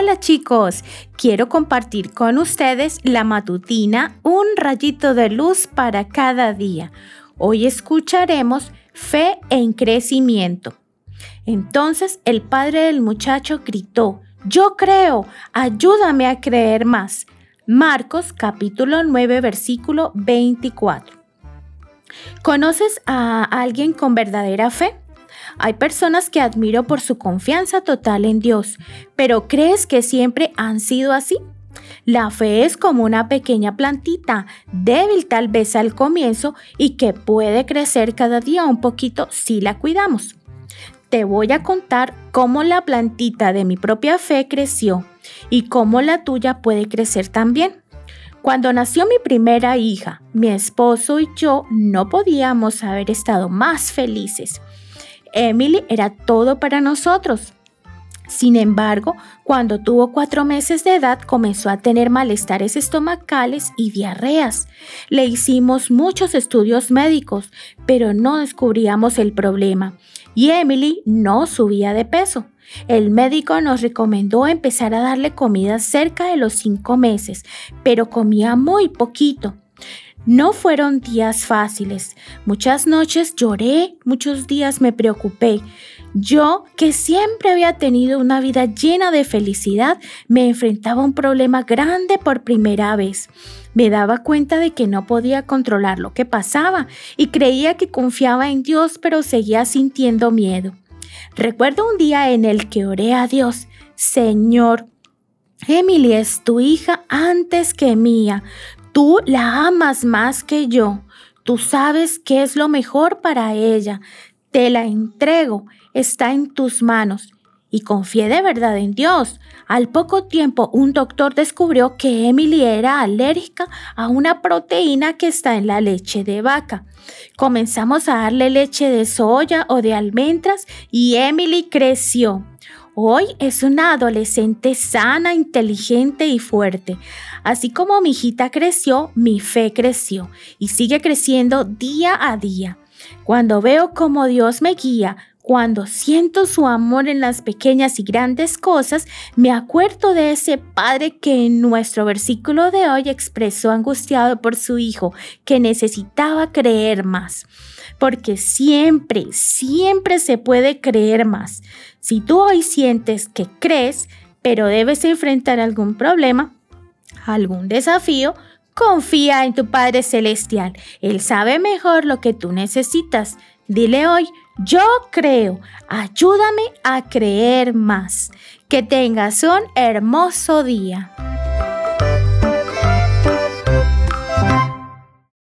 Hola chicos, quiero compartir con ustedes la matutina Un rayito de luz para cada día. Hoy escucharemos Fe en crecimiento. Entonces el padre del muchacho gritó, Yo creo, ayúdame a creer más. Marcos capítulo 9 versículo 24. ¿Conoces a alguien con verdadera fe? Hay personas que admiro por su confianza total en Dios, pero ¿crees que siempre han sido así? La fe es como una pequeña plantita, débil tal vez al comienzo y que puede crecer cada día un poquito si la cuidamos. Te voy a contar cómo la plantita de mi propia fe creció y cómo la tuya puede crecer también. Cuando nació mi primera hija, mi esposo y yo no podíamos haber estado más felices. Emily era todo para nosotros. Sin embargo, cuando tuvo cuatro meses de edad comenzó a tener malestares estomacales y diarreas. Le hicimos muchos estudios médicos, pero no descubríamos el problema. Y Emily no subía de peso. El médico nos recomendó empezar a darle comida cerca de los cinco meses, pero comía muy poquito. No fueron días fáciles. Muchas noches lloré, muchos días me preocupé. Yo, que siempre había tenido una vida llena de felicidad, me enfrentaba a un problema grande por primera vez. Me daba cuenta de que no podía controlar lo que pasaba y creía que confiaba en Dios, pero seguía sintiendo miedo. Recuerdo un día en el que oré a Dios, Señor, Emily es tu hija antes que mía. Tú la amas más que yo. Tú sabes qué es lo mejor para ella. Te la entrego. Está en tus manos. Y confié de verdad en Dios. Al poco tiempo, un doctor descubrió que Emily era alérgica a una proteína que está en la leche de vaca. Comenzamos a darle leche de soya o de almendras y Emily creció. Hoy es una adolescente sana, inteligente y fuerte. Así como mi hijita creció, mi fe creció y sigue creciendo día a día. Cuando veo cómo Dios me guía, cuando siento su amor en las pequeñas y grandes cosas, me acuerdo de ese padre que en nuestro versículo de hoy expresó angustiado por su hijo, que necesitaba creer más. Porque siempre, siempre se puede creer más. Si tú hoy sientes que crees, pero debes enfrentar algún problema, algún desafío, confía en tu Padre Celestial. Él sabe mejor lo que tú necesitas. Dile hoy, yo creo, ayúdame a creer más. Que tengas un hermoso día.